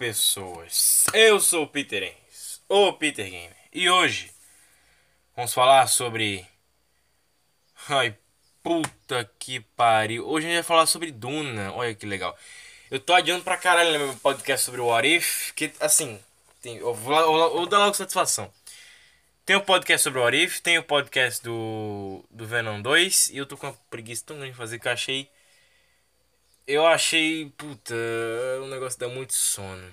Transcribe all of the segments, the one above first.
Pessoas. Eu sou o Peter Ennis, o Peter Gamer, e hoje vamos falar sobre. Ai, puta que pariu. Hoje a gente vai falar sobre Duna. Olha que legal. Eu tô adiando pra caralho no meu podcast sobre o What If, que assim, tem, eu vou, eu logo satisfação. Tem o podcast sobre o What If, tem o podcast do, do Venom 2, e eu tô com uma preguiça tão grande de fazer que eu achei. Eu achei, puta, o negócio dá muito sono.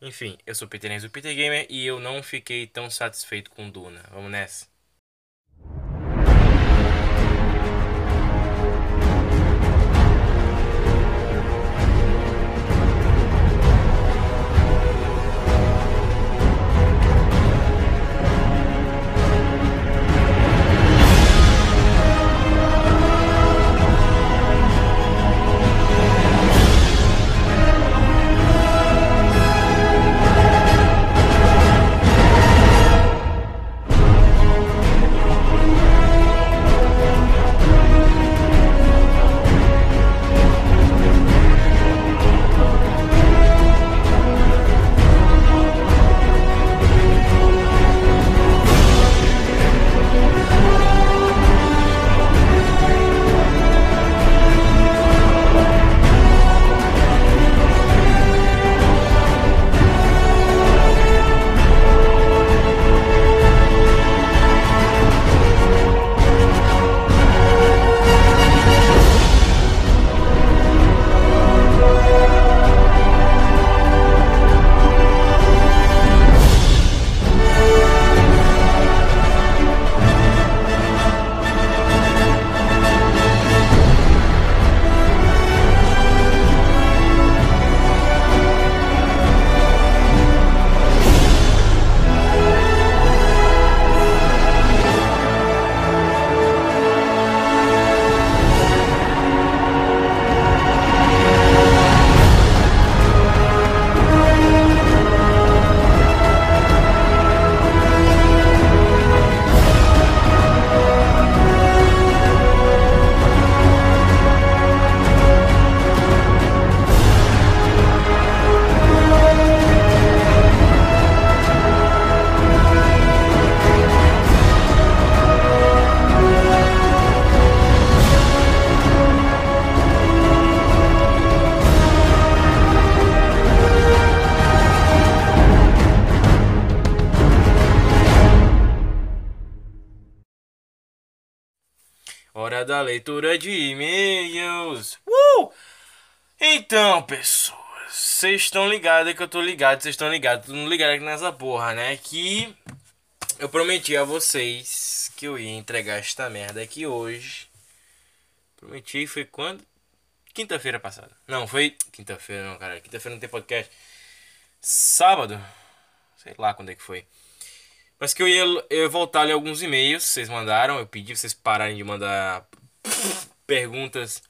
Enfim, eu sou o Peter Enzo, o Peter Gamer, e eu não fiquei tão satisfeito com Duna. Vamos nessa. Hora da leitura de e-mails. Uh! Então, pessoas, vocês estão ligados que eu tô ligado, vocês estão ligados, todo mundo ligado aqui nessa porra, né? Que eu prometi a vocês que eu ia entregar esta merda aqui hoje. Prometi, foi quando? Quinta-feira passada. Não, foi quinta-feira, não, cara. Quinta-feira não tem podcast. Sábado. Sei lá quando é que foi. Mas que eu ia, eu ia voltar ali alguns e-mails, vocês mandaram, eu pedi pra vocês pararem de mandar perguntas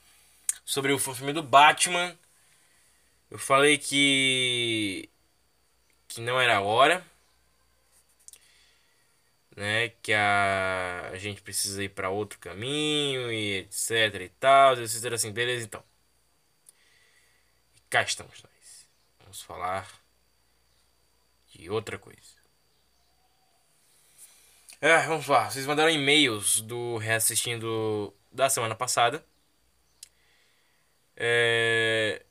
sobre o filme do Batman. Eu falei que que não era a hora, né, que a, a gente precisa ir para outro caminho e etc e tal. Vocês disseram assim, beleza então. E cá estamos nós. Vamos falar de outra coisa. É, vamos lá. Vocês mandaram e-mails do reassistindo da semana passada. É...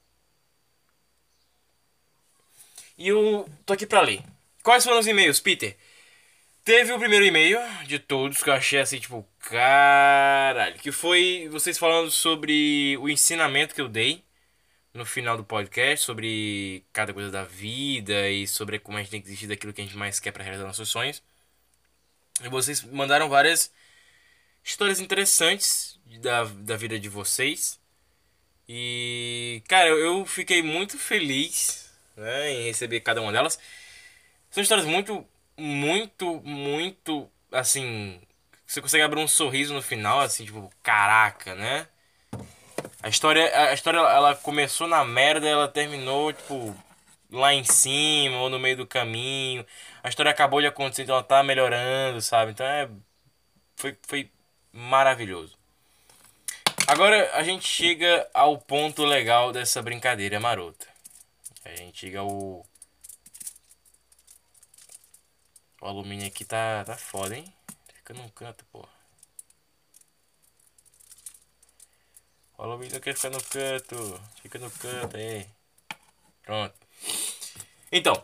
E eu tô aqui pra ler. Quais foram os e-mails, Peter? Teve o primeiro e-mail de todos que eu achei assim, tipo, caralho. Que foi vocês falando sobre o ensinamento que eu dei no final do podcast, sobre cada coisa da vida e sobre como a gente tem que desistir daquilo que a gente mais quer pra realizar nossos sonhos. E vocês mandaram várias histórias interessantes da, da vida de vocês. E, cara, eu fiquei muito feliz né, em receber cada uma delas. São histórias muito, muito, muito, assim... Você consegue abrir um sorriso no final, assim, tipo, caraca, né? A história, a história ela começou na merda, ela terminou, tipo, lá em cima ou no meio do caminho. A história acabou de acontecer, então ela tá melhorando, sabe? Então é. Foi, foi maravilhoso. Agora a gente chega ao ponto legal dessa brincadeira marota. A gente chega ao. O alumínio aqui tá, tá foda, hein? Fica num canto, porra. O alumínio quer ficar no canto. Fica no canto aí. Pronto. Então,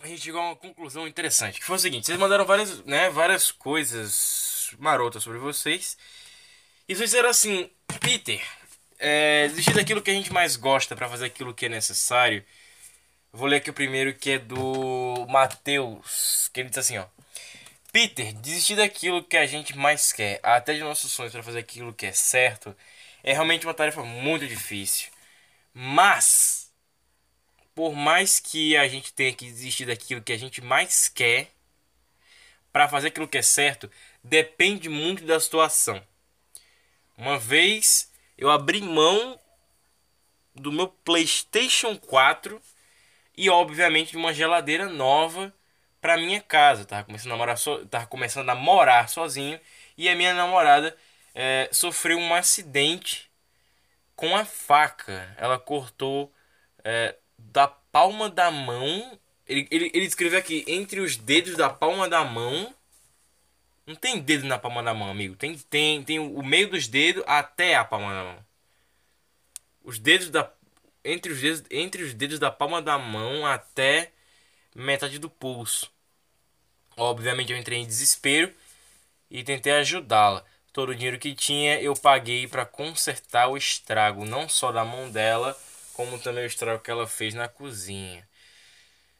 a gente chegou a uma conclusão interessante. Que foi o seguinte: vocês mandaram várias, né, várias coisas marotas sobre vocês. E vocês disseram assim, Peter, é, desistir daquilo que a gente mais gosta para fazer aquilo que é necessário. Vou ler aqui o primeiro que é do Matheus, que ele diz assim, ó. Peter, desistir daquilo que a gente mais quer, até de nossos sonhos para fazer aquilo que é certo, é realmente uma tarefa muito difícil. Mas, por mais que a gente tenha que desistir daquilo que a gente mais quer, para fazer aquilo que é certo, depende muito da situação. Uma vez eu abri mão do meu PlayStation 4 e obviamente de uma geladeira nova para minha casa. Tava começando a namorar, so... tava começando a morar sozinho e a minha namorada é, sofreu um acidente com a faca. Ela cortou é, da palma da mão. Ele, ele, ele escreveu aqui entre os dedos da palma da mão não tem dedo na palma da mão, amigo. Tem, tem, tem o meio dos dedos até a palma da mão. Os dedos da. Entre os dedos, entre os dedos da palma da mão até metade do pulso. Obviamente eu entrei em desespero e tentei ajudá-la. Todo o dinheiro que tinha eu paguei para consertar o estrago, não só da mão dela, como também o estrago que ela fez na cozinha.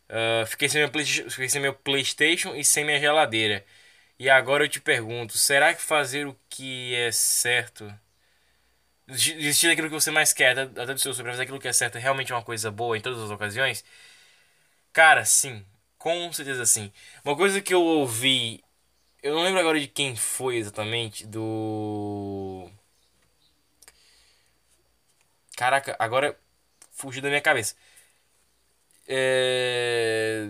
Uh, fiquei, sem meu fiquei sem meu PlayStation e sem minha geladeira. E agora eu te pergunto, será que fazer o que é certo, desistir daquilo que você mais quer, até do seu sobre fazer aquilo que é certo, é realmente uma coisa boa em todas as ocasiões? Cara, sim, com certeza sim. Uma coisa que eu ouvi, eu não lembro agora de quem foi exatamente, do. Caraca, agora fugiu da minha cabeça. É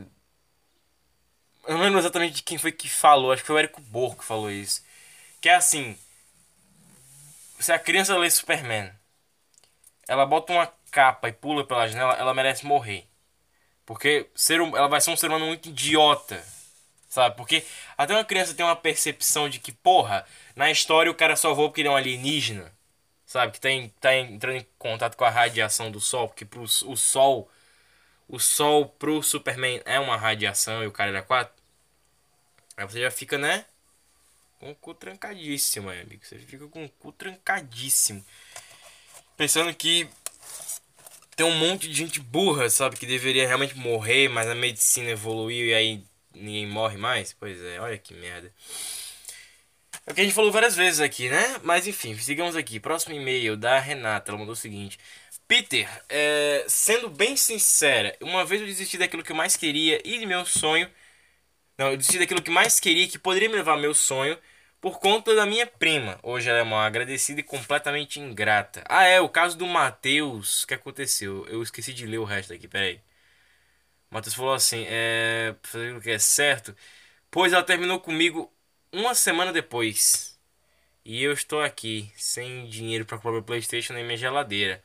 eu não lembro exatamente de quem foi que falou, acho que foi o Érico Borro que falou isso. Que é assim: se a criança lê Superman, ela bota uma capa e pula pela janela, ela merece morrer. Porque ser, ela vai ser um ser humano muito idiota. Sabe? Porque até uma criança tem uma percepção de que, porra, na história o cara só voa porque ele é um alienígena. Sabe? Que tá, em, tá entrando em contato com a radiação do sol. Porque pro, o sol. O sol pro Superman é uma radiação e o cara é quatro. Aí você já fica, né? Com o cu trancadíssimo, meu amigo. Você fica com o cu trancadíssimo. Pensando que tem um monte de gente burra, sabe? Que deveria realmente morrer, mas a medicina evoluiu e aí ninguém morre mais. Pois é, olha que merda. É o que a gente falou várias vezes aqui, né? Mas enfim, sigamos aqui. Próximo e-mail da Renata. Ela mandou o seguinte: Peter, é, sendo bem sincera, uma vez eu desisti daquilo que eu mais queria e de meu sonho não, eu desisti daquilo que mais queria que poderia me levar ao meu sonho por conta da minha prima. Hoje ela é uma agradecida e completamente ingrata. Ah, é, o caso do Matheus. Que aconteceu? Eu esqueci de ler o resto aqui, peraí. O Matheus falou assim: é. Fazer o que é certo. Pois ela terminou comigo uma semana depois. E eu estou aqui, sem dinheiro para comprar meu PlayStation nem minha geladeira.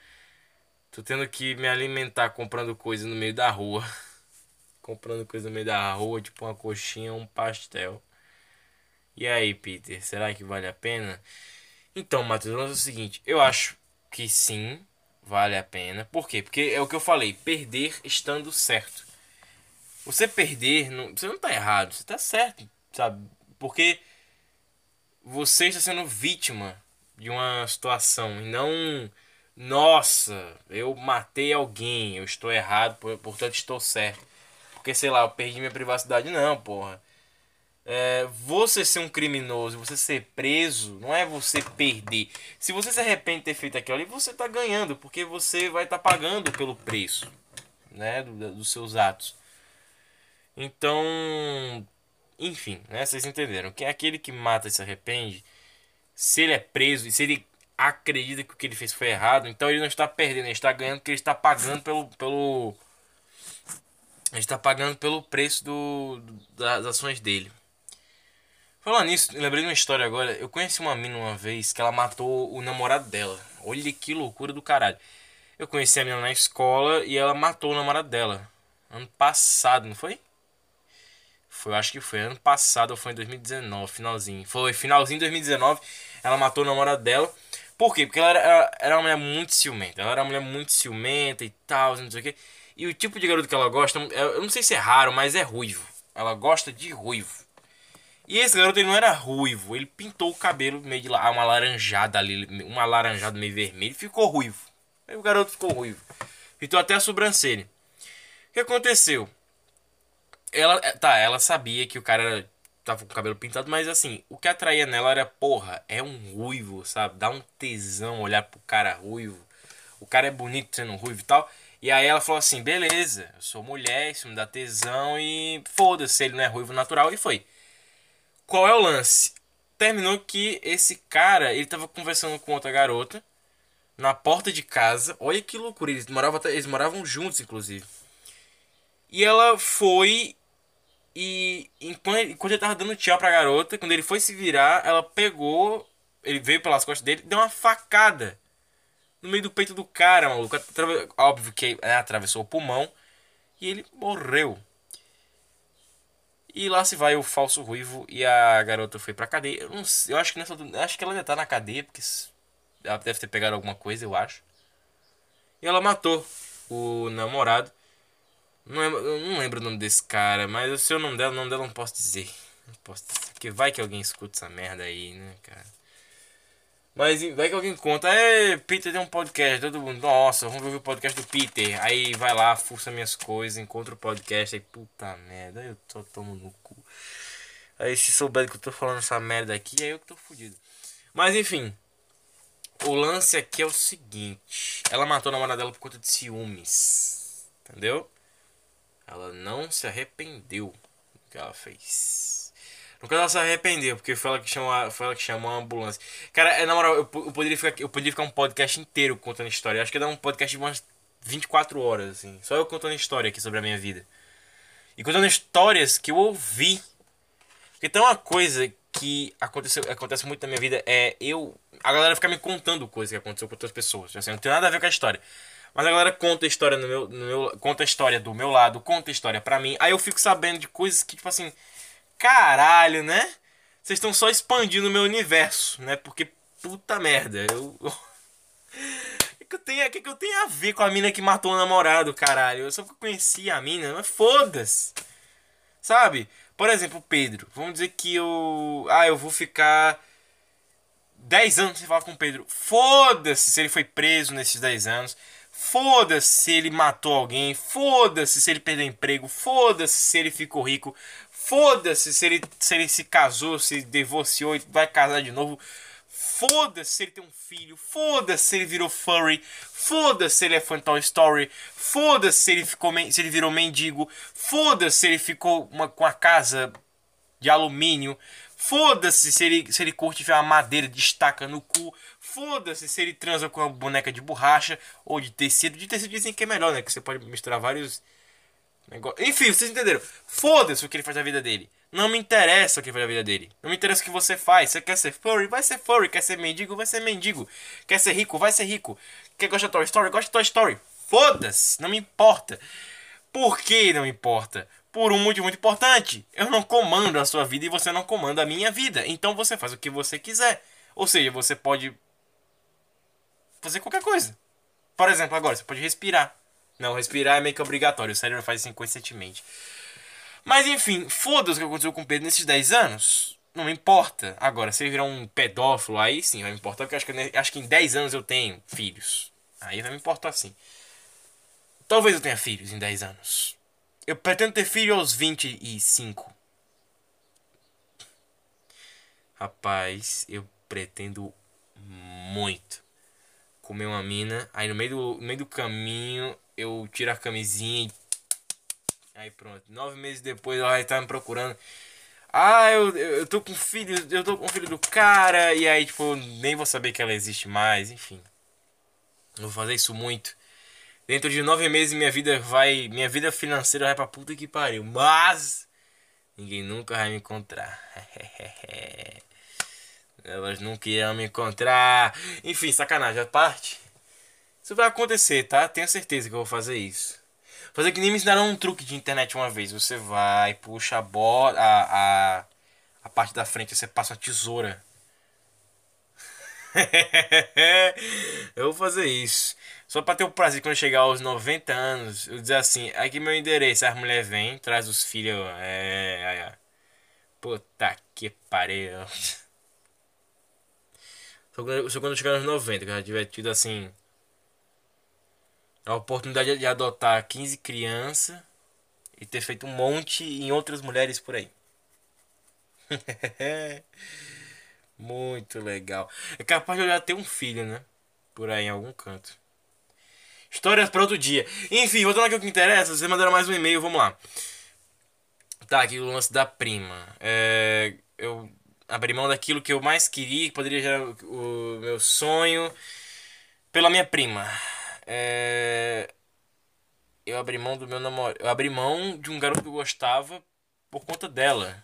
Tô tendo que me alimentar comprando coisa no meio da rua. comprando coisa no meio da rua, tipo uma coxinha, um pastel. E aí, Peter, será que vale a pena? Então, Matheus, o seguinte, eu acho que sim, vale a pena. Por quê? Porque é o que eu falei, perder estando certo. Você perder, não, você não tá errado, você tá certo, sabe? Porque você está sendo vítima de uma situação e não nossa, eu matei alguém, eu estou errado, portanto estou certo porque sei lá, eu perdi minha privacidade. Não, porra. É, você ser um criminoso, você ser preso, não é você perder. Se você se arrepende de ter feito aquilo ali, você tá ganhando, porque você vai estar tá pagando pelo preço, né, do, dos seus atos. Então, enfim, né, vocês entenderam. Que é aquele que mata e se arrepende, se ele é preso e se ele acredita que o que ele fez foi errado, então ele não está perdendo, ele está ganhando porque ele está pagando pelo pelo ele está pagando pelo preço do, das ações dele. Falando nisso, lembrei de uma história agora. Eu conheci uma mina uma vez que ela matou o namorado dela. Olha que loucura do caralho. Eu conheci a menina na escola e ela matou o namorado dela. Ano passado, não foi? Foi, acho que foi ano passado ou foi em 2019, finalzinho. Foi finalzinho de 2019. Ela matou o namorado dela. Por quê? Porque ela era, ela era uma mulher muito ciumenta. Ela era uma mulher muito ciumenta e tal, não sei o quê. E o tipo de garoto que ela gosta, eu não sei se é raro, mas é ruivo. Ela gosta de ruivo. E esse garoto ele não era ruivo, ele pintou o cabelo meio de lá, uma laranjada ali, uma laranjada meio vermelho, ficou ruivo. Aí o garoto ficou ruivo. Pintou até a sobrancelha. O que aconteceu? Ela, é, tá, ela sabia que o cara tava com o cabelo pintado, mas assim, o que atraía nela era, porra, é um ruivo, sabe? Dá um tesão olhar pro cara ruivo. O cara é bonito sendo ruivo e tal. E aí ela falou assim: beleza, eu sou mulher, isso me dá tesão e foda-se, ele não é ruivo natural. E foi. Qual é o lance? Terminou que esse cara, ele tava conversando com outra garota na porta de casa. Olha que loucura, eles moravam, eles moravam juntos, inclusive. E ela foi e enquanto, enquanto ele tava dando tchau pra garota, quando ele foi se virar, ela pegou, ele veio pelas costas dele, deu uma facada no meio do peito do cara, maluco. Óbvio que né, atravessou o pulmão e ele morreu. E lá se vai o falso ruivo e a garota foi pra cadeia. Eu, não sei, eu acho que nessa, acho que ela ainda tá na cadeia, porque ela deve ter pegado alguma coisa, eu acho. E ela matou o namorado. Não lembro, eu não lembro o nome desse cara, mas o seu nome dela, o nome dela não posso dizer. Não posso dizer, porque vai que alguém escuta essa merda aí, né, cara? Mas vai que alguém conta, é, Peter tem um podcast, todo mundo, nossa, vamos ver o podcast do Peter. Aí vai lá, força minhas coisas, encontra o podcast, aí puta merda, eu tô tomando no cu. Aí se souber que eu tô falando essa merda aqui, aí eu que tô fudido. Mas enfim, o lance aqui é o seguinte: ela matou a namorada dela por conta de ciúmes, entendeu? Ela não se arrependeu do que ela fez. Caso, ela se arrependeu, porque foi ela que chamou, foi ela que chamou a ambulância. Cara, é, na moral, eu, eu, poderia ficar, eu poderia ficar um podcast inteiro contando história. Eu acho que dar um podcast de umas 24 horas, assim. Só eu contando história aqui sobre a minha vida. E contando histórias que eu ouvi. Porque tem uma coisa que aconteceu, acontece muito na minha vida é eu. A galera fica me contando coisas que aconteceu com outras pessoas. Assim, não tem nada a ver com a história. Mas a galera conta a história no meu, no meu. Conta a história do meu lado, conta a história pra mim. Aí eu fico sabendo de coisas que, tipo assim caralho, né? Vocês estão só expandindo o meu universo, né? Porque puta merda, eu. O que, tenho, que, que eu tenho a ver com a mina que matou o namorado, caralho? Eu só conheci a mina, mas foda-se. Sabe? Por exemplo, Pedro. Vamos dizer que eu. Ah, eu vou ficar 10 anos sem falar com o Pedro. Foda-se se ele foi preso nesses 10 anos. Foda-se se ele matou alguém. Foda-se se ele perdeu emprego. Foda-se se ele ficou rico. Foda-se se ele, se ele se casou, se divorciou e vai casar de novo. Foda-se se ele tem um filho. Foda-se se ele virou furry. Foda-se se ele é fã Toy Story. Foda-se se ele, ficou, se ele virou mendigo. Foda-se se ele ficou uma, com a casa de alumínio. Foda-se se ele, se ele curte ver uma madeira de estaca no cu. Foda-se se ele transa com uma boneca de borracha ou de tecido. De tecido dizem que é melhor, né? Que você pode misturar vários enfim, vocês entenderam. Foda-se o que ele faz da vida dele. Não me interessa o que ele faz da vida dele. Não me interessa o que você faz. Você quer ser furry? Vai ser furry. Quer ser mendigo? Vai ser mendigo. Quer ser rico? Vai ser rico. Quer gostar de Toy Story? Gosta de Toy Story. Foda-se. Não me importa. Por que não importa? Por um motivo muito importante. Eu não comando a sua vida e você não comanda a minha vida. Então você faz o que você quiser. Ou seja, você pode fazer qualquer coisa. Por exemplo, agora, você pode respirar. Não, respirar é meio que obrigatório. O cérebro faz isso inconscientemente. Mas enfim, foda-se o que aconteceu com o Pedro nesses 10 anos. Não importa. Agora, se ele virar um pedófilo, aí sim vai me importar. Porque acho que, acho que em 10 anos eu tenho filhos. Aí vai me importar sim. Talvez eu tenha filhos em 10 anos. Eu pretendo ter filho aos 25. Rapaz, eu pretendo muito comer uma mina. Aí no meio do, no meio do caminho eu tiro a camisinha e. Aí pronto. Nove meses depois ela vai estar me procurando. Ah, eu, eu tô com filho, eu tô com filho do cara. E aí, tipo, nem vou saber que ela existe mais, enfim. Vou fazer isso muito. Dentro de nove meses minha vida vai. Minha vida financeira vai pra puta que pariu. Mas ninguém nunca vai me encontrar. Elas nunca irão me encontrar. Enfim, sacanagem à parte. Isso vai acontecer, tá? Tenho certeza que eu vou fazer isso. Fazer que nem me ensinaram um truque de internet uma vez. Você vai, puxa a bola, a, a, a parte da frente, você passa uma tesoura. eu vou fazer isso. Só pra ter o prazer quando eu chegar aos 90 anos, eu dizer assim, aqui meu endereço, as mulheres vêm, traz os filhos. É, é, é. Puta que pariu. Só quando, só quando eu chegar aos 90, que eu já tiver tido assim. A oportunidade de adotar 15 crianças e ter feito um monte em outras mulheres por aí. Muito legal. É capaz de já ter um filho, né? Por aí em algum canto. Histórias para outro dia. Enfim, voltando aqui ao que interessa, vocês mandaram mais um e-mail, vamos lá. Tá, aqui o lance da prima. É, eu abrir mão daquilo que eu mais queria, que poderia gerar o meu sonho, pela minha prima. É... Eu abri mão do meu namorado. Eu abri mão de um garoto que eu gostava por conta dela.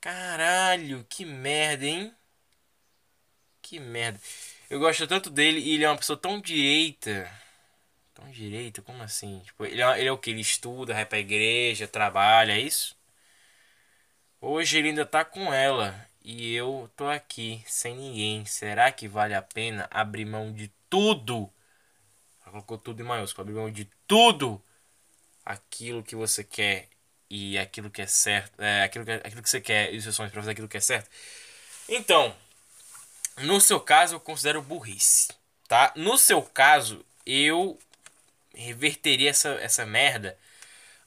Caralho, que merda, hein? Que merda. Eu gosto tanto dele e ele é uma pessoa tão direita. Tão direita? Como assim? Tipo, ele é, ele é o que? Ele estuda, vai pra igreja, trabalha, é isso? Hoje ele ainda tá com ela e eu tô aqui sem ninguém. Será que vale a pena abrir mão de tudo? Ela colocou tudo em maiúsculo, abrir mão de tudo aquilo que você quer e aquilo que é certo, é, aquilo, que, aquilo que você quer e os seus sonhos para fazer aquilo que é certo. Então, no seu caso eu considero burrice, tá? No seu caso, eu reverteria essa, essa merda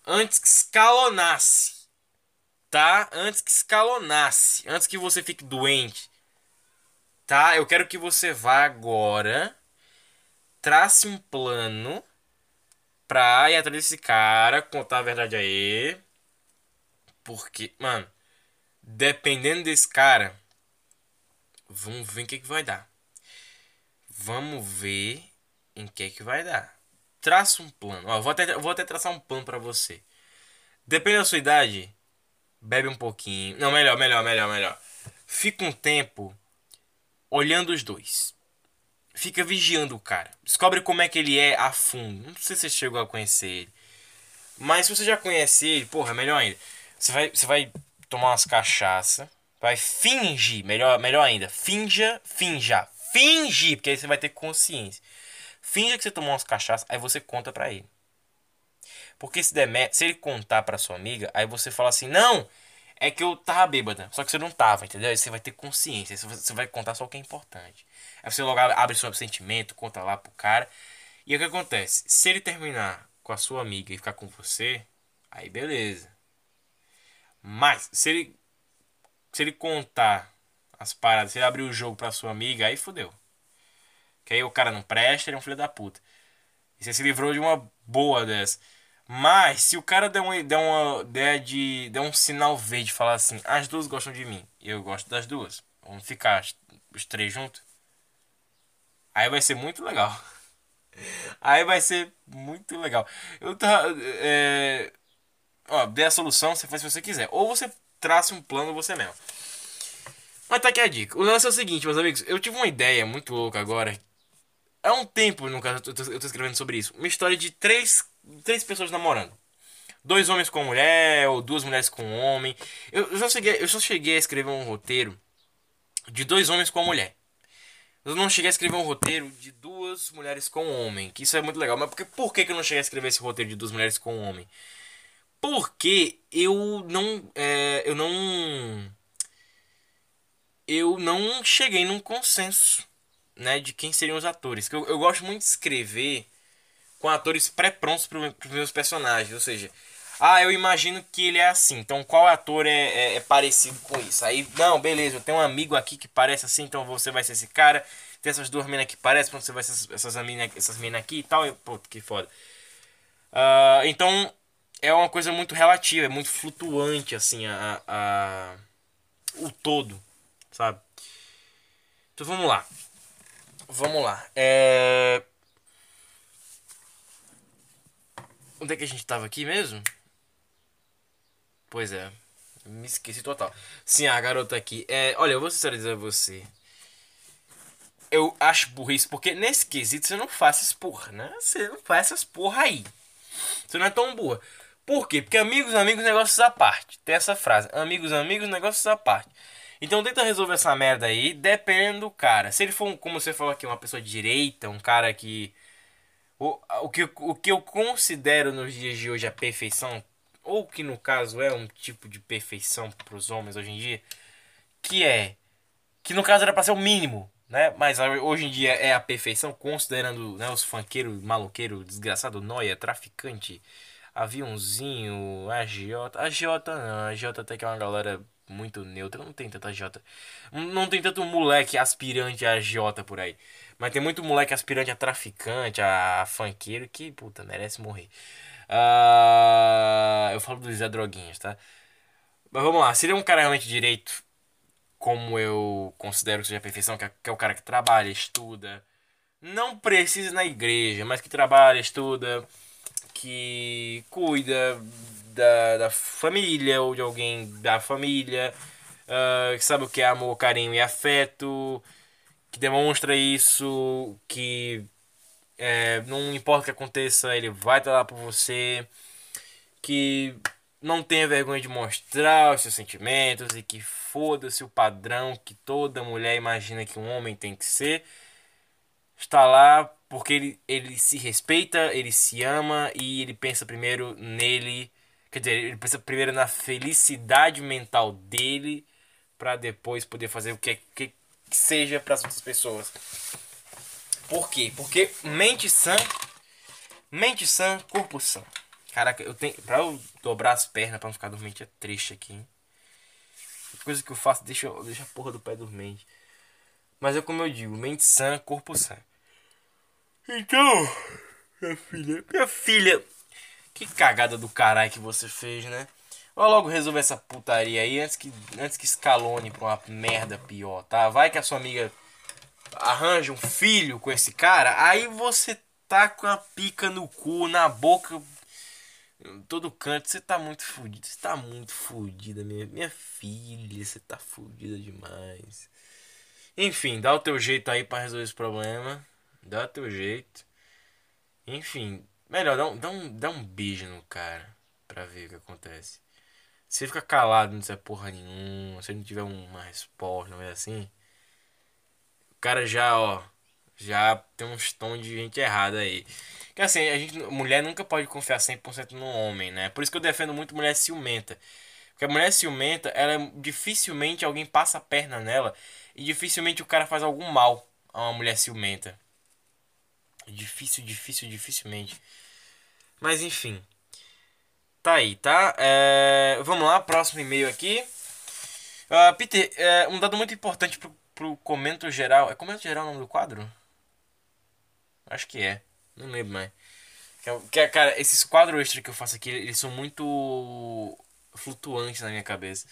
antes que escalonasse tá? Antes que escalonasse, antes que você fique doente, tá? Eu quero que você vá agora, trace um plano pra ir atrás desse cara, contar a verdade aí. Porque, mano, dependendo desse cara, vamos ver em que, que vai dar. Vamos ver em que que vai dar. Traça um plano. Ó, vou até, vou até traçar um plano para você. Depende da sua idade, bebe um pouquinho. Não, melhor, melhor, melhor, melhor. Fica um tempo olhando os dois. Fica vigiando o cara. Descobre como é que ele é a fundo. Não sei se você chegou a conhecer ele. Mas se você já conhece ele, porra, melhor ainda. Você vai, você vai tomar umas cachaça. Vai fingir, melhor, melhor ainda. Finja, finja. Finge, porque aí você vai ter consciência. Finja que você tomou umas cachaças, aí você conta pra ele. Porque se der se ele contar pra sua amiga, aí você fala assim: "Não, é que eu tava bêbada". Só que você não tava, entendeu? Aí você vai ter consciência, você vai contar só o que é importante. Aí você logo abre seu sentimento, conta lá pro cara. E o que acontece? Se ele terminar com a sua amiga e ficar com você, aí beleza. Mas se ele se ele contar as paradas, se ele abrir o jogo pra sua amiga, aí fodeu. Que aí o cara não presta, ele é um filho da puta. E você se livrou de uma boa dessa. Mas se o cara der uma, der uma der de der um sinal verde, falar assim, as duas gostam de mim, eu gosto das duas, vamos ficar os três juntos. Aí vai ser muito legal. Aí vai ser muito legal. Eu tá é, ó, dê a solução, você faz se você quiser, ou você traça um plano você mesmo. Mas tá aqui a dica. O lance é o seguinte, meus amigos, eu tive uma ideia muito louca agora. Há um tempo, no caso, eu tô, eu tô escrevendo sobre isso. Uma história de três três pessoas namorando. Dois homens com mulher, ou duas mulheres com homem. Eu, eu, só cheguei, eu só cheguei a escrever um roteiro de dois homens com uma mulher. Eu não cheguei a escrever um roteiro de duas mulheres com homem. Que isso é muito legal. Mas por que, por que, eu não cheguei a escrever esse roteiro de duas mulheres com homem? Porque eu não. É, eu não. Eu não cheguei num consenso né, de quem seriam os atores. Eu, eu gosto muito de escrever com atores pré-prontos para os meus personagens. Ou seja, Ah, eu imagino que ele é assim. Então, qual ator é, é, é, parecido com isso? Aí, não, beleza, eu tenho um amigo aqui que parece assim, então você vai ser esse cara. Tem essas duas minas que parecem, então você vai ser essas, essas minas essas mina aqui e tal. pô, que foda. Uh, então, é uma coisa muito relativa, é muito flutuante, assim, a, a, o todo, sabe? Então, vamos lá. Vamos lá. É... Onde é que a gente tava aqui mesmo? Pois é. Me esqueci total. Sim, a garota aqui. É, olha, eu vou sincerizar a você. Eu acho burrice, porque nesse quesito você não faz essas porra, né? Você não faz essas porra aí. Você não é tão boa. Por quê? Porque amigos, amigos, negócios à parte. Tem essa frase. Amigos, amigos, negócios à parte. Então tenta resolver essa merda aí, dependendo do cara. Se ele for, como você falou aqui, uma pessoa de direita, um cara que. O, o, que, o que eu considero nos dias de hoje a perfeição, ou que no caso é um tipo de perfeição para os homens hoje em dia, que é que no caso era para ser o mínimo, né? Mas hoje em dia é a perfeição, considerando né, os funkeiros, maloqueiro, desgraçado, noia, traficante, aviãozinho, agiota, agiota não, agiota até que é uma galera muito neutra, não tem tanta agiota, não tem tanto moleque aspirante a agiota por aí. Mas tem muito moleque aspirante a traficante, a funkeiro que, puta, merece morrer. Uh, eu falo do Zé Droguinhas, tá? Mas vamos lá, seria um cara realmente direito, como eu considero que seja a perfeição, que é, que é o cara que trabalha, estuda, não precisa ir na igreja, mas que trabalha, estuda, que cuida da, da família ou de alguém da família, uh, que sabe o que é amor, carinho e afeto, que demonstra isso, que é, não importa o que aconteça, ele vai estar lá por você. Que não tenha vergonha de mostrar os seus sentimentos e que foda-se o padrão que toda mulher imagina que um homem tem que ser. Está lá porque ele, ele se respeita, ele se ama e ele pensa primeiro nele. Quer dizer, ele pensa primeiro na felicidade mental dele para depois poder fazer o que, que, que seja para as outras pessoas. Por quê? Porque mente sã, mente sã, corpo sã. Caraca, eu tenho. Pra eu dobrar as pernas pra não ficar dormente é triste aqui, hein? Coisa que eu faço, deixa, deixa a porra do pé dormente. Mas é como eu digo, mente sã, corpo sã. Então, minha filha, minha filha, que cagada do caralho que você fez, né? Vai logo resolver essa putaria aí antes que, antes que escalone pra uma merda pior, tá? Vai que a sua amiga arranja um filho com esse cara, aí você tá com a pica no cu, na boca, em todo canto. Você tá muito fudido. Você tá muito fudida, minha, minha filha. Você tá fudida demais. Enfim, dá o teu jeito aí para resolver esse problema. Dá o teu jeito. Enfim, melhor, dá um, dá um, dá um beijo no cara pra ver o que acontece. Se fica calado, não disser porra nenhuma, se não tiver uma resposta, não é assim cara já, ó, já tem uns tons de gente errada aí. Que assim, a gente, mulher nunca pode confiar 100% no homem, né? Por isso que eu defendo muito mulher ciumenta. Porque a mulher ciumenta, ela dificilmente alguém passa a perna nela e dificilmente o cara faz algum mal a uma mulher ciumenta. Difícil, difícil, dificilmente. Mas enfim. Tá aí, tá? É... Vamos lá, próximo e-mail aqui. Uh, Peter, é, um dado muito importante pro pro Comento Geral. É Comento Geral o nome do quadro? Acho que é. Não lembro mais. Que, é, cara, esses quadros extras que eu faço aqui, eles são muito flutuantes na minha cabeça.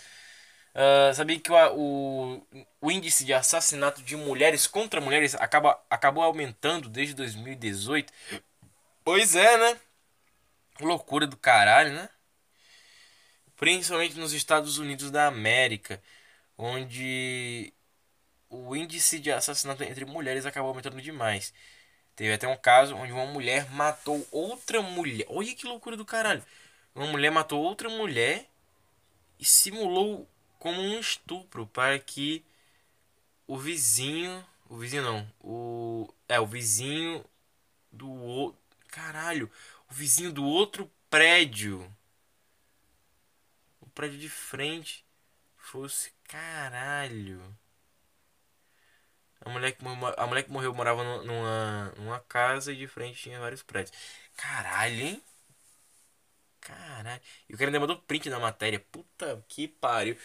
Uh, sabia que o, o, o, índice de assassinato de mulheres contra mulheres acaba, acabou aumentando desde 2018? Pois é, né? Loucura do caralho, né? Principalmente nos Estados Unidos da América, onde o índice de assassinato entre mulheres acabou aumentando demais. Teve até um caso onde uma mulher matou outra mulher. Olha que loucura do caralho. Uma mulher matou outra mulher e simulou como um estupro para que o vizinho, o vizinho não, o é o vizinho do outro, caralho, o vizinho do outro prédio, o prédio de frente fosse caralho. A mulher que, a mulher que morreu morava numa, numa casa e de frente tinha vários prédios. Caralho, hein? Caralho. E o cara ainda mandou print da matéria. Puta que pariu.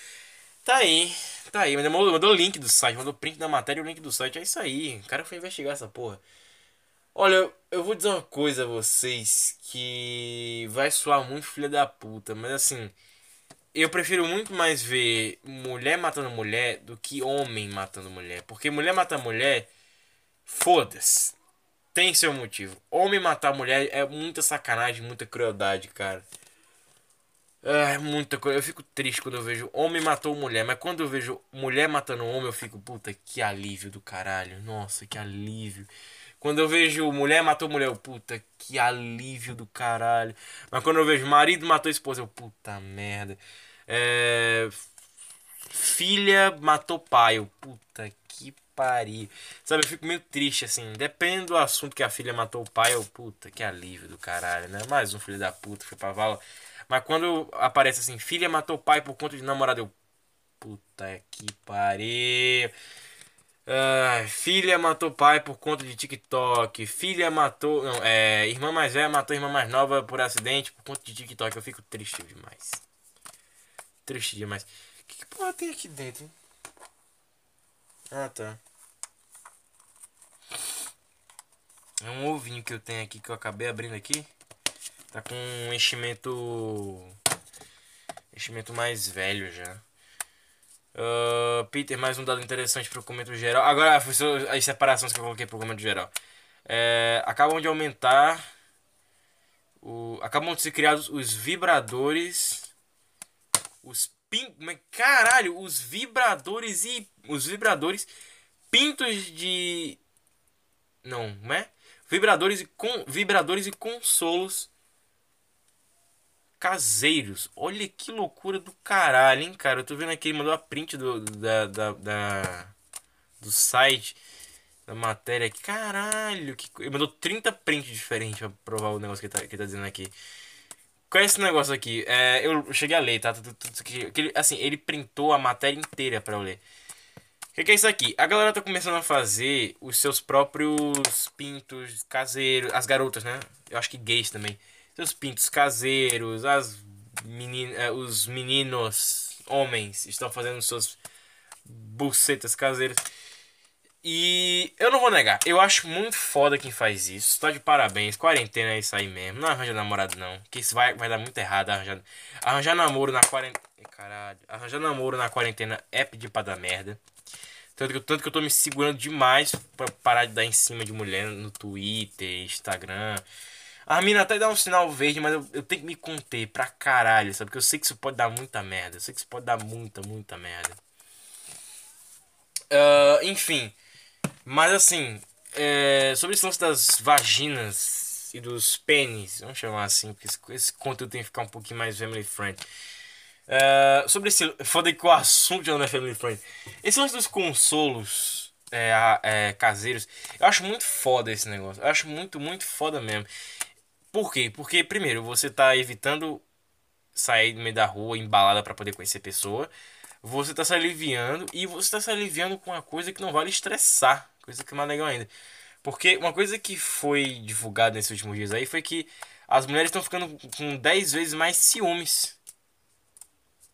Tá aí, tá aí. Mandou, mandou o link do site, mandou print da matéria e o link do site. É isso aí. O cara foi investigar essa porra. Olha, eu vou dizer uma coisa a vocês que vai soar muito filha da puta, mas assim, eu prefiro muito mais ver mulher matando mulher do que homem matando mulher. Porque mulher matar mulher, foda-se. Tem seu motivo. Homem matar mulher é muita sacanagem, muita crueldade, cara. É muita coisa. Eu fico triste quando eu vejo homem matou mulher. Mas quando eu vejo mulher matando homem, eu fico, puta, que alívio do caralho. Nossa, que alívio. Quando eu vejo mulher matou mulher, eu, puta, que alívio do caralho. Mas quando eu vejo marido matou esposa, eu, puta merda. É... Filha matou pai, eu, puta que pariu. Sabe, eu fico meio triste, assim. Depende do assunto que a filha matou o pai, eu, puta, que alívio do caralho, né? Mais um filho da puta foi pra vala. Mas quando aparece assim, filha matou o pai por conta de namorado, eu, puta que pariu. Filha matou pai por conta de TikTok. Filha matou. Não, é, irmã mais velha matou irmã mais nova por acidente por conta de TikTok. Eu fico triste demais. Triste demais. O que, que porra tem aqui dentro? Ah, tá. É um ovinho que eu tenho aqui que eu acabei abrindo aqui. Tá com um enchimento. Enchimento mais velho já. Uh, Peter, mais um dado interessante para o comentário geral. Agora, as separações que eu coloquei para o comentário geral. É, acabam de aumentar. O, acabam de ser criados os vibradores. Os pin, é caralho, os vibradores e os vibradores pintos de não, não é? Vibradores e com vibradores e consolos caseiros. Olha que loucura do caralho, hein, cara. Eu tô vendo aqui, ele mandou a print do, da, da, da do site, da matéria aqui. Caralho, que, ele mandou 30 prints diferentes pra provar o negócio que ele tá, que ele tá dizendo aqui. Qual é esse negócio aqui? É, eu cheguei a ler, tá? Assim, ele printou a matéria inteira pra eu ler. Que, que, é isso aqui? A galera tá começando a fazer os seus próprios pintos caseiros. As garotas, né? Eu acho que gays também seus pintos caseiros, as menin eh, os meninos homens estão fazendo suas bucetas caseiras. E eu não vou negar, eu acho muito foda quem faz isso. Tá de parabéns, quarentena é isso aí mesmo. Não arranja namorado não, que isso vai, vai dar muito errado. Arranjar, arranjar namoro na quarentena. Caralho, arranjar namoro na quarentena é pedir pra dar merda. Tanto que, tanto que eu tô me segurando demais pra parar de dar em cima de mulher no Twitter, Instagram. A mina até dá um sinal verde, mas eu, eu tenho que me conter pra caralho, sabe? Porque eu sei que isso pode dar muita merda. Eu sei que isso pode dar muita, muita merda. Uh, enfim. Mas assim. É, sobre esse lance das vaginas e dos pênis, vamos chamar assim, porque esse, esse conteúdo tem que ficar um pouquinho mais family friend. Uh, sobre esse. Foda que o assunto já não é family friend. Esse lance dos consolos é, é, caseiros, eu acho muito foda esse negócio. Eu acho muito, muito foda mesmo. Por quê? Porque, primeiro, você tá evitando sair no meio da rua embalada para poder conhecer pessoa. Você tá se aliviando e você tá se aliviando com uma coisa que não vai lhe estressar. Coisa que é mais legal ainda. Porque uma coisa que foi divulgada nesses últimos dias aí foi que as mulheres estão ficando com 10 vezes mais ciúmes.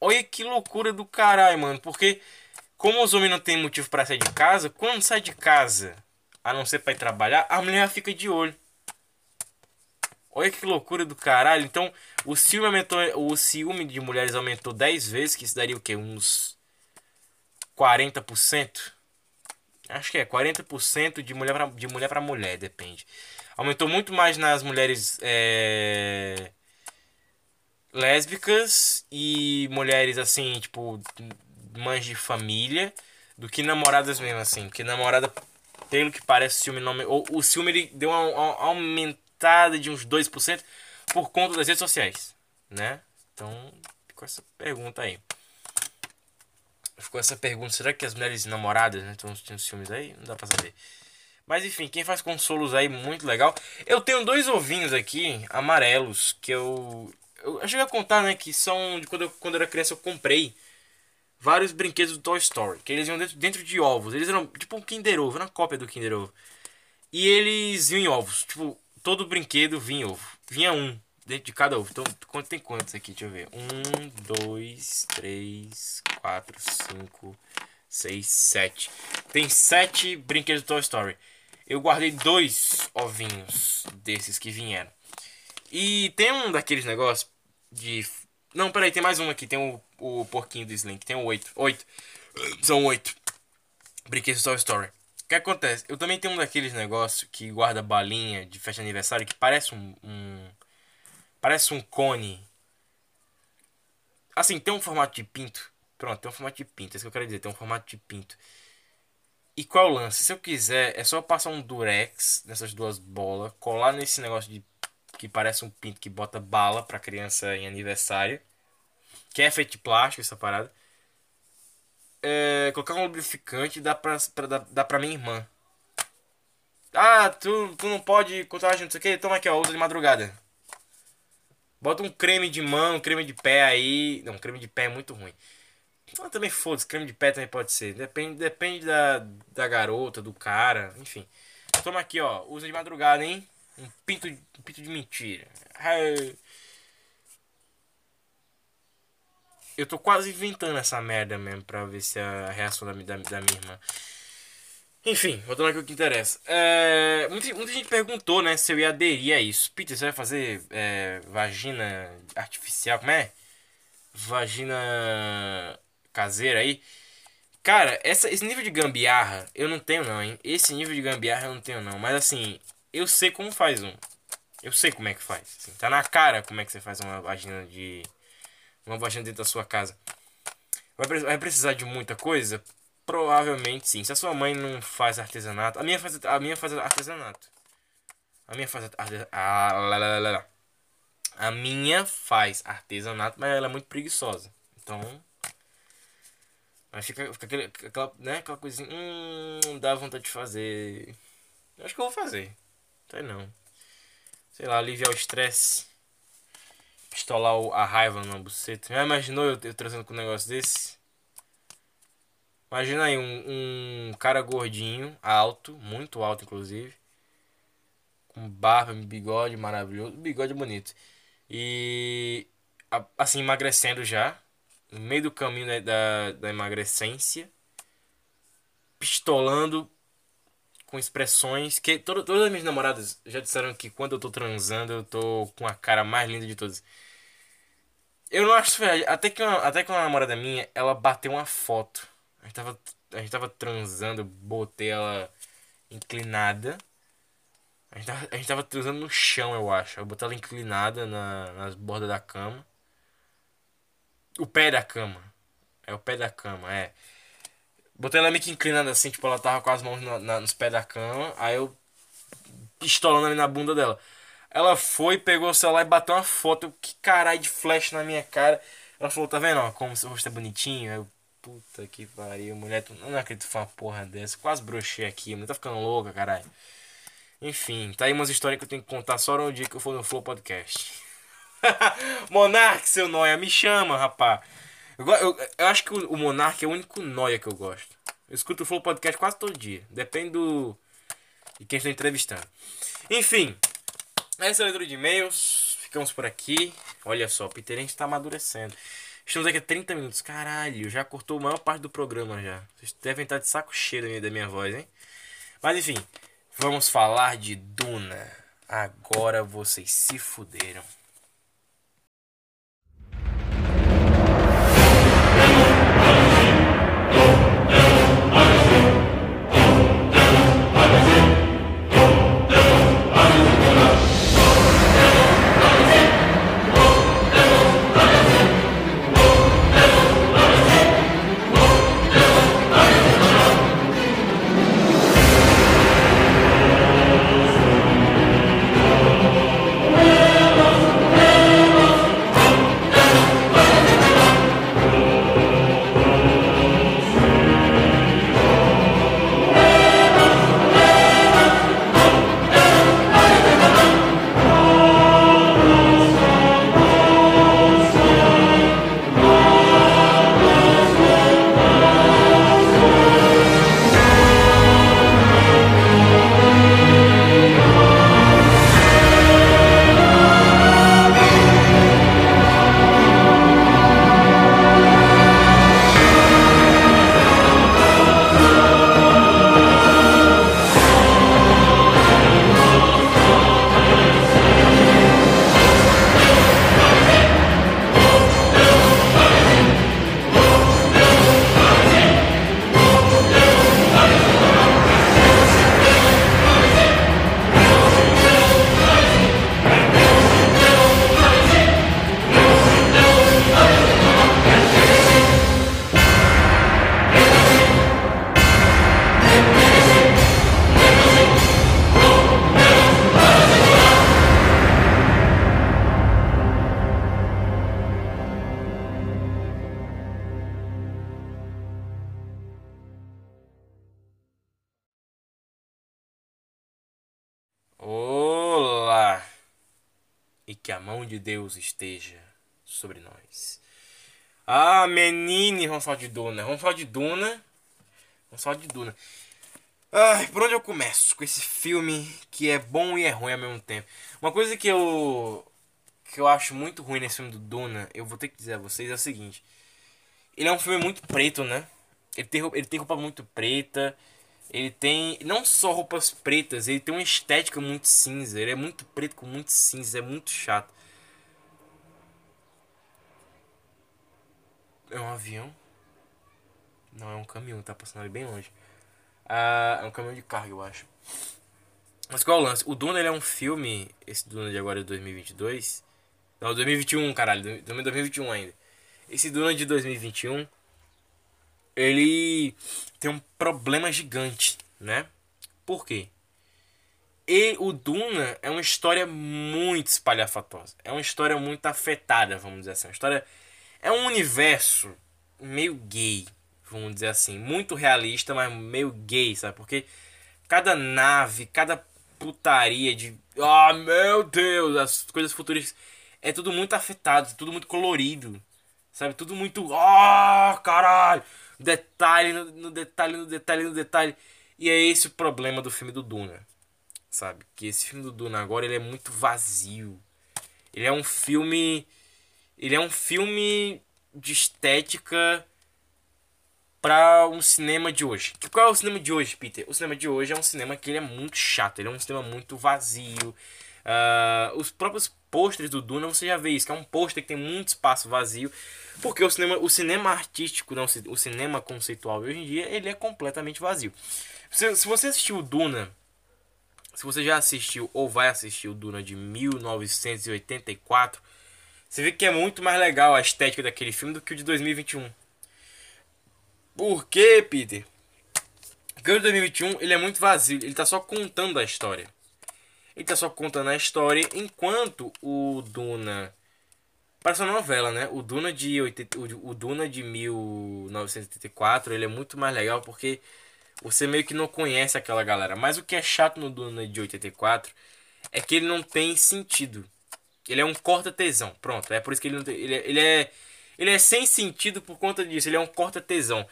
Olha que loucura do caralho, mano. Porque como os homens não têm motivo para sair de casa, quando sai de casa, a não ser para ir trabalhar, a mulher fica de olho. Olha que loucura do caralho. Então, o ciúme aumentou, o ciúme de mulheres aumentou 10 vezes, que isso daria o quê? Uns 40%? Acho que é 40% de mulher pra, de mulher para mulher, depende. Aumentou muito mais nas mulheres é, lésbicas e mulheres assim, tipo, mães de família, do que namoradas mesmo assim. Porque namorada, pelo que parece, o ciúme não. O, o ciúme ele deu uma, uma aumentada de uns 2% por conta das redes sociais, né? Então, ficou essa pergunta aí. Ficou essa pergunta, será que as mulheres namoradas, né, estão assistindo filmes aí? Não dá pra saber. Mas enfim, quem faz consolos aí, muito legal. Eu tenho dois ovinhos aqui, amarelos, que eu... Eu, eu cheguei a contar, né, que são... De quando, eu, quando eu era criança eu comprei vários brinquedos do Toy Story. Que eles iam dentro, dentro de ovos. Eles eram tipo um Kinder Ovo, uma cópia do Kinder Ovo. E eles iam em ovos. Tipo, todo brinquedo vinha ovo. Vinha um. dentro de cada ovo. Então, quanto tem quantos aqui? Deixa eu ver. Um, dois, três, quatro, cinco, seis, sete. Tem sete brinquedos do Toy Story. Eu guardei dois ovinhos desses que vieram. E tem um daqueles negócios de. Não, peraí, tem mais um aqui. Tem o, o porquinho do Slink. Tem o oito. Oito. São oito. Brinquedos do Toy Story. O que acontece? Eu também tenho um daqueles negócios que guarda balinha de festa de aniversário que parece um, um. Parece um cone. Assim, tem um formato de pinto. Pronto, tem um formato de pinto. É isso que eu quero dizer. Tem um formato de pinto. E qual é o lance? Se eu quiser, é só passar um durex nessas duas bolas, colar nesse negócio de que parece um pinto que bota bala pra criança em aniversário. Que é feito de plástico essa parada é, colocar um lubrificante dá pra, pra, dá, dá pra minha irmã. Ah, tu, tu não pode contar não sei o que, toma aqui, ó, usa de madrugada. Bota um creme de mão, um creme de pé aí. Não, creme de pé é muito ruim. Mas também foda-se, creme de pé também pode ser. Depende, depende da, da garota, do cara, enfim. Toma aqui, ó, usa de madrugada, hein? Um pinto, um pinto de mentira. Eu tô quase inventando essa merda mesmo pra ver se a reação da, da, da minha irmã. Enfim, voltando aqui o que interessa. É, muita, muita, gente perguntou, né, se eu ia aderir a isso. Peter, você vai fazer é, vagina artificial? Como é? Vagina caseira aí? Cara, essa, esse nível de gambiarra eu não tenho não, hein? Esse nível de gambiarra eu não tenho não. Mas assim, eu sei como faz um. Eu sei como é que faz. Assim, tá na cara como é que você faz uma vagina de uma vagina dentro da sua casa. Vai, vai precisar de muita coisa? Provavelmente sim. Se a sua mãe não faz artesanato. A minha faz, a minha faz artesanato. A minha faz artesanato. A minha faz artesanato, mas ela é muito preguiçosa. Então. Aí fica, fica aquele, aquela, né, aquela coisinha. Hum, dá vontade de fazer. Acho que eu vou fazer. Sei não. Sei lá, aliviar o estresse pistolar a raiva na buceta. Já imaginou eu, eu trazendo com um negócio desse? Imagina aí um, um cara gordinho, alto, muito alto inclusive. Com barba, bigode maravilhoso. Bigode bonito. E assim, emagrecendo já. No meio do caminho da, da, da emagrecência. Pistolando com expressões que todas, todas as minhas namoradas já disseram que quando eu tô transando eu tô com a cara mais linda de todas. Eu não acho. Até que uma, até que uma namorada minha, ela bateu uma foto. A gente tava, a gente tava transando, botei ela inclinada. A gente, tava, a gente tava transando no chão, eu acho. Eu botei ela inclinada na, nas bordas da cama. O pé da cama. É o pé da cama, é. Botei ela meio que inclinada assim, tipo, ela tava com as mãos na, na, nos pés da cama. Aí eu pistolando ali na bunda dela. Ela foi, pegou o celular e bateu uma foto. Que caralho de flash na minha cara. Ela falou, tá vendo, ó, como seu rosto é bonitinho? Eu, puta que pariu, mulher, tu não acredito que foi uma porra dessa. Quase brochei aqui, mulher tá ficando louca, caralho. Enfim, tá aí umas histórias que eu tenho que contar só no dia que eu for no Flow Podcast. Monark, seu noia, me chama, rapá. Eu, eu, eu, acho que o, o Monark é o único noia que eu gosto. Eu escuto o Flow Podcast quase todo dia. Depende do. de quem estou entrevistando. Enfim, essa é a leitura de e-mails. Ficamos por aqui. Olha só, o Peter está amadurecendo. Estamos aqui há 30 minutos. Caralho, já cortou a maior parte do programa já. Vocês devem estar de saco cheio da minha voz, hein? Mas enfim, vamos falar de Duna. Agora vocês se fuderam. Que a mão de Deus esteja sobre nós. Ah, menine, falar de Duna. Falar de Duna. Falar de Duna. Ai, por onde eu começo com esse filme que é bom e é ruim ao mesmo tempo? Uma coisa que eu que eu acho muito ruim nesse filme do Duna, eu vou ter que dizer a vocês é o seguinte. Ele é um filme muito preto, né? Ele tem, ele tem roupa muito preta. Ele tem não só roupas pretas, ele tem uma estética muito cinza. Ele é muito preto com muito cinza, é muito chato. É um avião? Não, é um caminhão, tá passando ali bem longe. Ah, é um caminhão de carga, eu acho. Mas qual é o lance? O Duna ele é um filme, esse Duna de agora é de 2022. Não, 2021, caralho, 2021 ainda. Esse Duna de 2021, ele tem um problema gigante, né? Por quê? E o Duna é uma história muito espalhafatosa. É uma história muito afetada, vamos dizer assim. Uma história é um universo meio gay, vamos dizer assim, muito realista, mas meio gay, sabe? Porque cada nave, cada putaria de, ah, oh, meu Deus, as coisas futuristas é tudo muito afetado, tudo muito colorido, sabe? Tudo muito, ah, oh, caralho, detalhe no, no detalhe, no detalhe, no detalhe. E é esse o problema do filme do Duna, sabe? Que esse filme do Duna agora ele é muito vazio. Ele é um filme ele é um filme de estética para um cinema de hoje. Qual é o cinema de hoje, Peter? O cinema de hoje é um cinema que ele é muito chato, ele é um cinema muito vazio. Uh, os próprios pôsteres do Duna, você já vê isso, que é um pôster que tem muito espaço vazio. Porque o cinema, o cinema artístico, não, o cinema conceitual hoje em dia, ele é completamente vazio. Se, se você assistiu o Duna, se você já assistiu ou vai assistir o Duna de 1984, você vê que é muito mais legal a estética daquele filme do que o de 2021. Por quê, Peter? Porque o de 2021 ele é muito vazio, ele tá só contando a história. Ele tá só contando a história enquanto o Duna Parece uma novela, né? O Duna de 80, o Duna de 1984, ele é muito mais legal porque você meio que não conhece aquela galera. Mas o que é chato no Duna de 84 é que ele não tem sentido. Ele é um corta-tesão. Pronto. É por isso que ele não tem, ele, é, ele é. Ele é sem sentido por conta disso. Ele é um corta-tesão.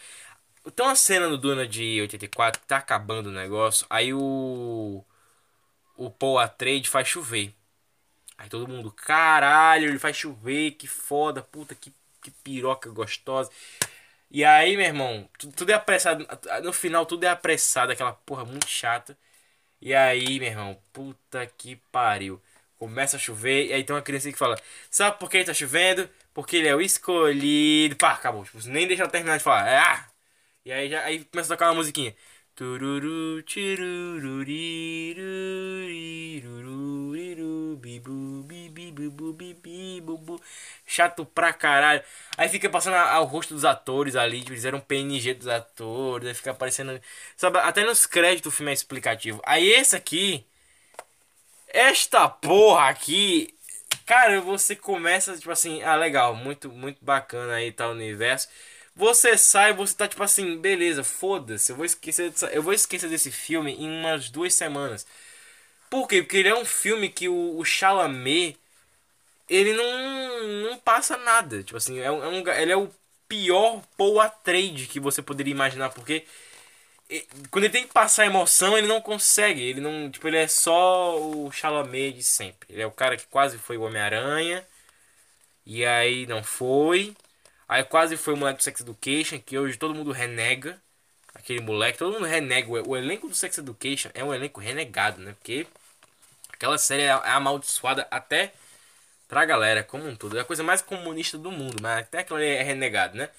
Então a cena no Duna de 84 tá acabando o negócio. Aí o. O Paul Atreides faz chover. Aí todo mundo, caralho, ele faz chover, que foda, puta, que, que piroca gostosa. E aí, meu irmão, tudo, tudo é apressado. No final, tudo é apressado, aquela porra muito chata. E aí, meu irmão, puta que pariu. Começa a chover, e aí tem uma criança que fala: Sabe por que está chovendo? Porque ele é o escolhido. Pá, acabou. Tipo, nem deixa ela terminar de falar. Ah! E aí, já, aí começa a tocar uma musiquinha. Tururu, bibu, bibu, bibu, Chato pra caralho. Aí fica passando ao rosto dos atores ali, tipo, eles eram PNG dos atores, aí fica aparecendo. Sabe, até nos créditos o filme é explicativo. Aí esse aqui esta porra aqui, cara, você começa tipo assim, ah, legal, muito muito bacana aí tá o universo. Você sai, você tá tipo assim, beleza, foda-se, eu vou esquecer, eu vou esquecer desse filme em umas duas semanas. Por quê? Porque ele é um filme que o, o Chalamet ele não, não passa nada. Tipo assim, é um, é um, ele é o pior Paul Atreides que você poderia imaginar, porque quando ele tem que passar emoção, ele não consegue. Ele não, tipo, ele é só o Chalamet de sempre. Ele é o cara que quase foi o Homem-Aranha. E aí não foi. Aí quase foi o moleque do Sex Education, que hoje todo mundo renega. Aquele moleque, todo mundo renega. O elenco do Sex Education é um elenco renegado, né? Porque aquela série é, é amaldiçoada até pra galera como um todo. É a coisa mais comunista do mundo, mas até aquilo ali é renegado, né?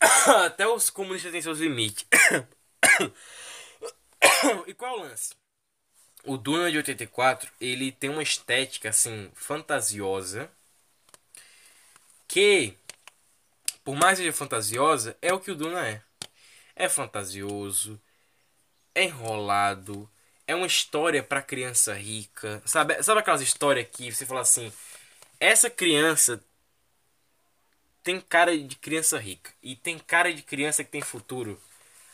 Até os comunistas têm seus limites. e qual é o lance? O Duna de 84, ele tem uma estética assim fantasiosa que por mais seja fantasiosa, é o que o Duna é. É fantasioso, é enrolado, é uma história para criança rica. Sabe, sabe aquelas histórias que você fala assim: essa criança tem cara de criança rica e tem cara de criança que tem futuro.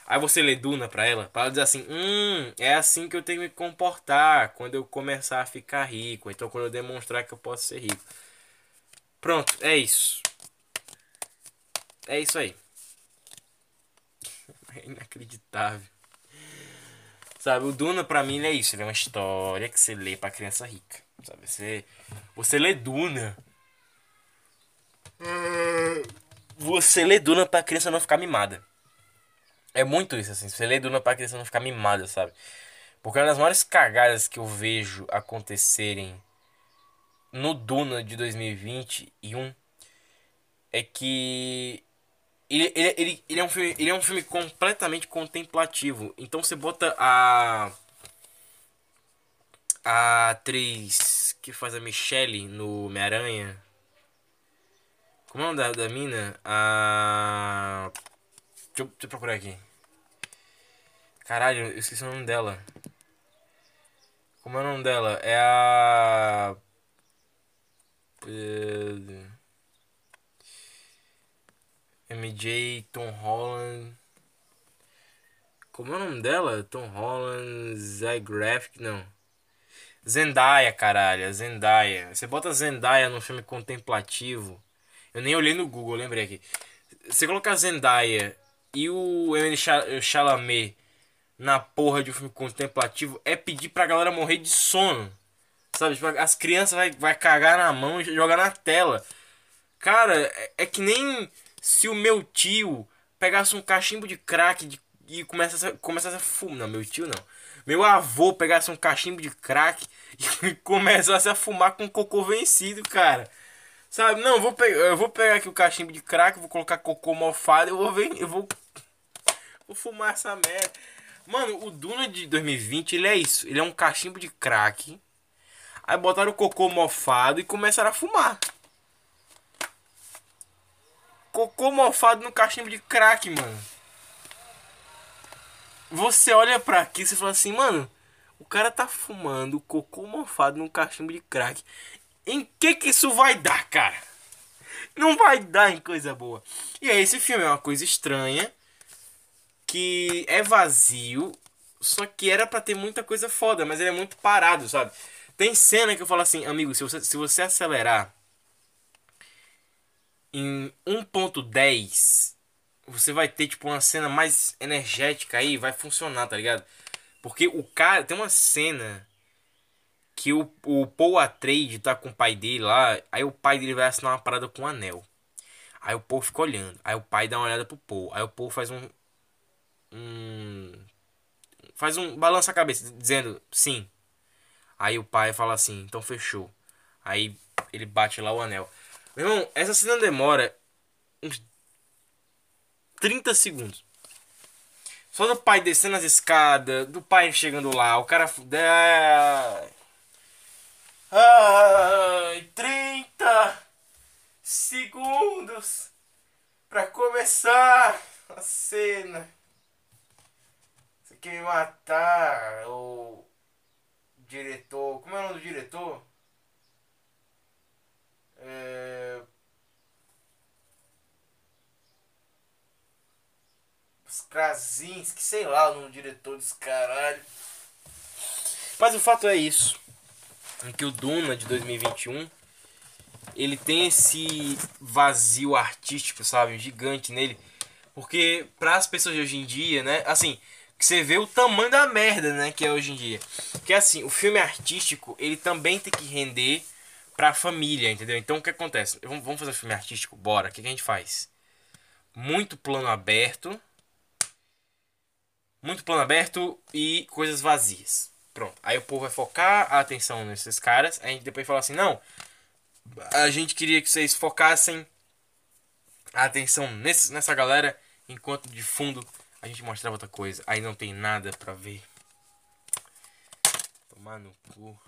Aí você lê Duna pra ela, pra ela dizer assim, hum, é assim que eu tenho que me comportar quando eu começar a ficar rico. Então quando eu demonstrar que eu posso ser rico. Pronto, é isso. É isso aí. É inacreditável. Sabe, o Duna pra mim é isso, ele é uma história que você lê pra criança rica. Sabe, você, você lê Duna. Você lê Duna pra criança não ficar mimada. É muito isso, assim. Você lê Duna pra criança não ficar mimada, sabe? Porque uma das maiores cagadas que eu vejo acontecerem no Duna de 2021 é que ele, ele, ele, ele, é um filme, ele é um filme completamente contemplativo. Então você bota a. A atriz que faz a Michelle no Homem-Aranha. Como é o nome da, da mina? A. Deixa eu, deixa eu procurar aqui. Caralho, eu esqueci o nome dela. Como é o nome dela? É a. Uh... MJ, Tom Holland. Como é o nome dela? Tom Holland, Zay Graphic, não. Zendaya, caralho, Zendaya. Você bota Zendaya num filme contemplativo. Eu nem olhei no Google, lembrei aqui. Você colocar Zendaya e o Emily Chalamet na porra de um filme contemplativo é pedir pra galera morrer de sono. Sabe? Tipo, as crianças vai, vai cagar na mão e jogar na tela. Cara, é, é que nem se o meu tio pegasse um cachimbo de crack e começasse, começasse a fumar. Não, meu tio não. Meu avô pegasse um cachimbo de crack e começasse a fumar com cocô vencido, cara. Sabe? Não, vou, pegar, eu vou pegar aqui o cachimbo de crack, vou colocar cocô mofado, eu vou ver, eu vou vou fumar essa merda. Mano, o Duna de 2020, ele é isso, ele é um cachimbo de crack. Aí botaram o cocô mofado e começaram a fumar cocô mofado no cachimbo de crack, mano. Você olha pra aqui e fala assim, mano, o cara tá fumando cocô mofado no cachimbo de crack. Em que que isso vai dar, cara? Não vai dar em coisa boa. E aí, esse filme é uma coisa estranha. Que é vazio. Só que era para ter muita coisa foda, mas ele é muito parado, sabe? Tem cena que eu falo assim, amigo, se você, se você acelerar em 1.10 você vai ter tipo uma cena mais energética aí, vai funcionar, tá ligado? Porque o cara tem uma cena que o, o Paul Atreides tá com o pai dele lá, aí o pai dele vai assinar uma parada com um anel. Aí o Paul fica olhando, aí o pai dá uma olhada pro Paul, aí o Paul faz um um faz um balança a cabeça dizendo sim. Aí o pai fala assim, então fechou. Aí ele bate lá o anel. Meu irmão, essa cena demora uns 30 segundos. Só do pai descendo as escadas, do pai chegando lá, o cara. Ai, 30 segundos pra começar a cena. Você quer me matar, o diretor. Como é o nome do diretor? Que sei lá, no diretor desse caralho. Mas o fato é isso. Em que o Duna de 2021 ele tem esse vazio artístico, sabe? Gigante nele. Porque para as pessoas de hoje em dia, né? Assim, você vê o tamanho da merda, né? Que é hoje em dia. Que é assim, o filme artístico, ele também tem que render pra família, entendeu? Então o que acontece? Vamos fazer um filme artístico? Bora. O que, que a gente faz? Muito plano aberto. Muito plano aberto e coisas vazias. Pronto. Aí o povo vai focar a atenção nesses caras. A gente depois fala assim: não. A gente queria que vocês focassem a atenção nesse, nessa galera. Enquanto de fundo a gente mostrava outra coisa. Aí não tem nada pra ver. Tomar no cu.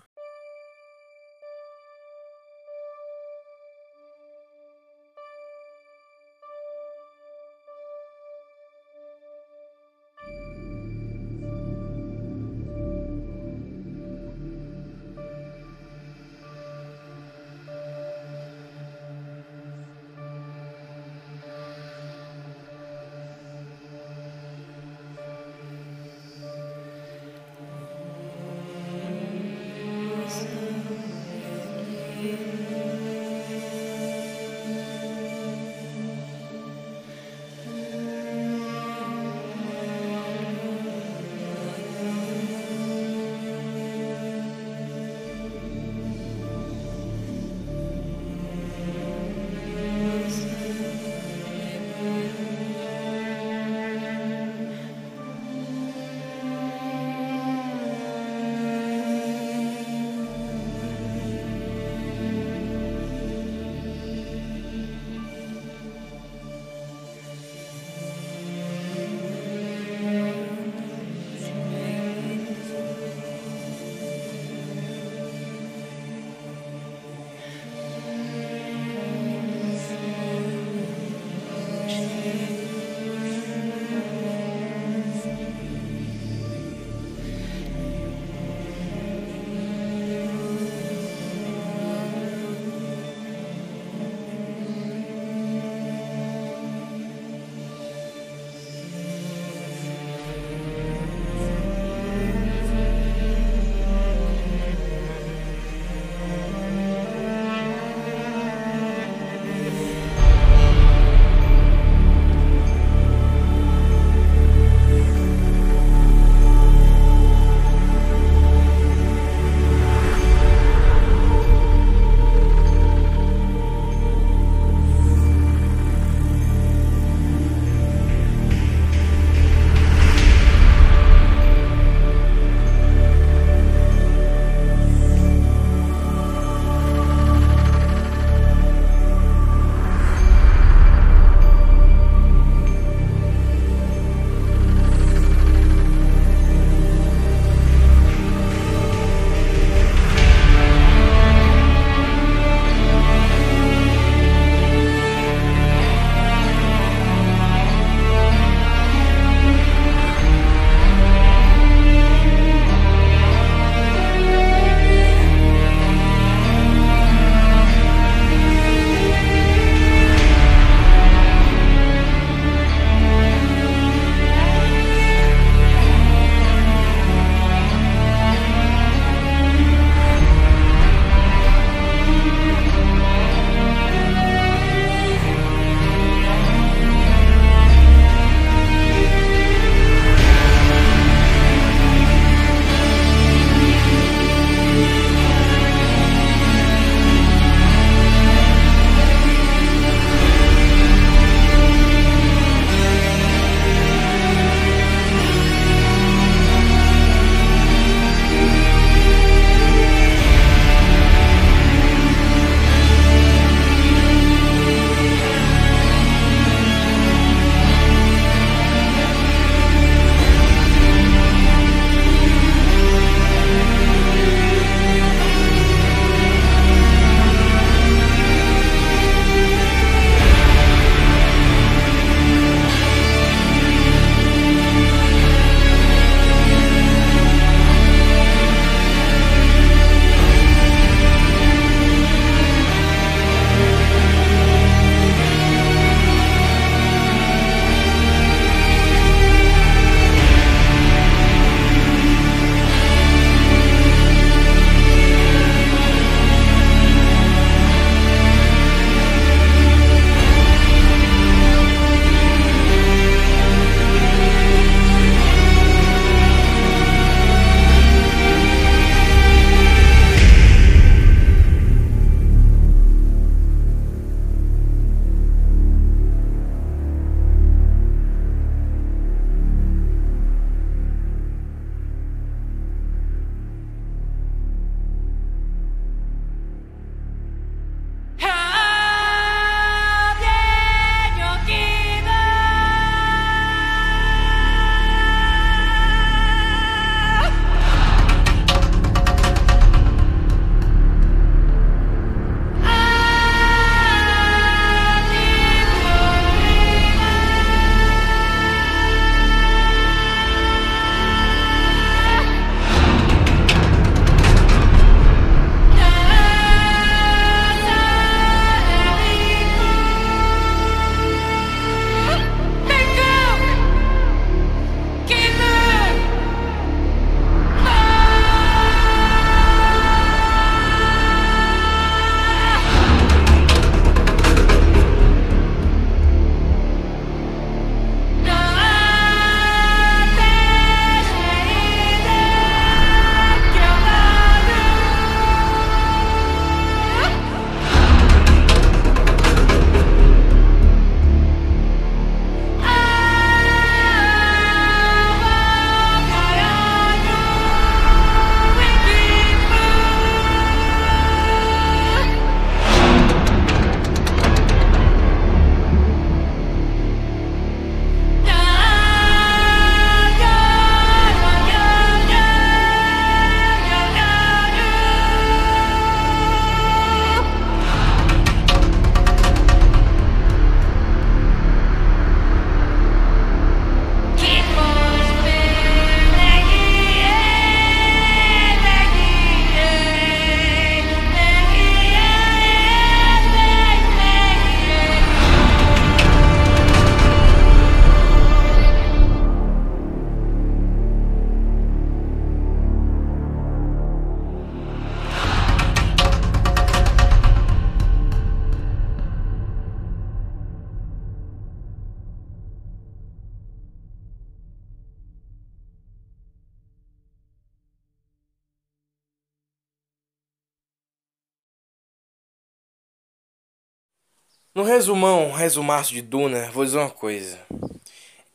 No resumão, resumaço de Duna, vou dizer uma coisa.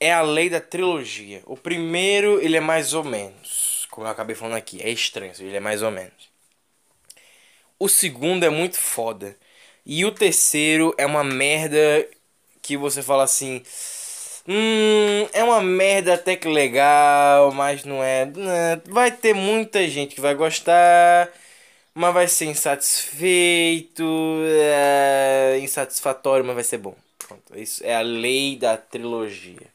É a lei da trilogia. O primeiro, ele é mais ou menos. Como eu acabei falando aqui, é estranho, ele é mais ou menos. O segundo é muito foda. E o terceiro é uma merda que você fala assim. Hum, é uma merda até que legal, mas não é. Né, vai ter muita gente que vai gostar, mas vai ser insatisfeito, é, insatisfatório, mas vai ser bom. Pronto, isso é a lei da trilogia.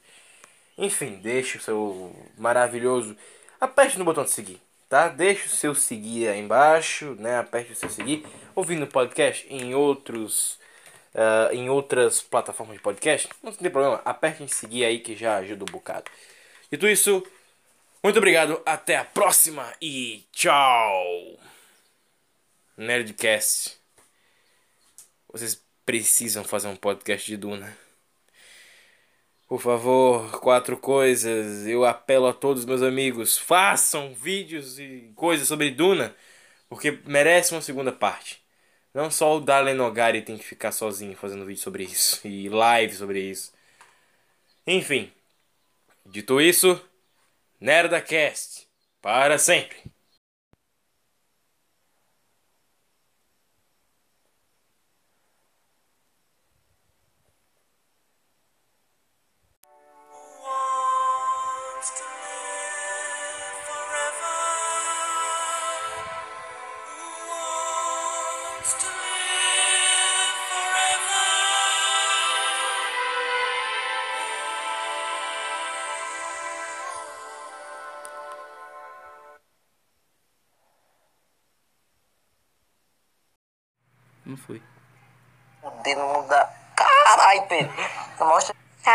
Enfim, deixe o seu maravilhoso. Aperte no botão de seguir tá? Deixe o seu seguir aí embaixo, né? Aperte o seu seguir. Ouvindo o podcast em outros uh, em outras plataformas de podcast, não tem problema. Aperte em seguir aí que já ajuda um bocado. Dito isso, muito obrigado, até a próxima e tchau. Nerdcast. Vocês precisam fazer um podcast de Duna. Por favor, quatro coisas. Eu apelo a todos meus amigos. Façam vídeos e coisas sobre Duna. Porque merece uma segunda parte. Não só o Dalen Nogari tem que ficar sozinho fazendo vídeo sobre isso. E live sobre isso. Enfim. Dito isso, NerdaCast. Para sempre.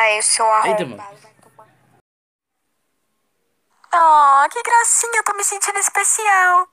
Aí, seu Eita, mano. arrombado. Oh, que gracinha, eu tô me sentindo especial.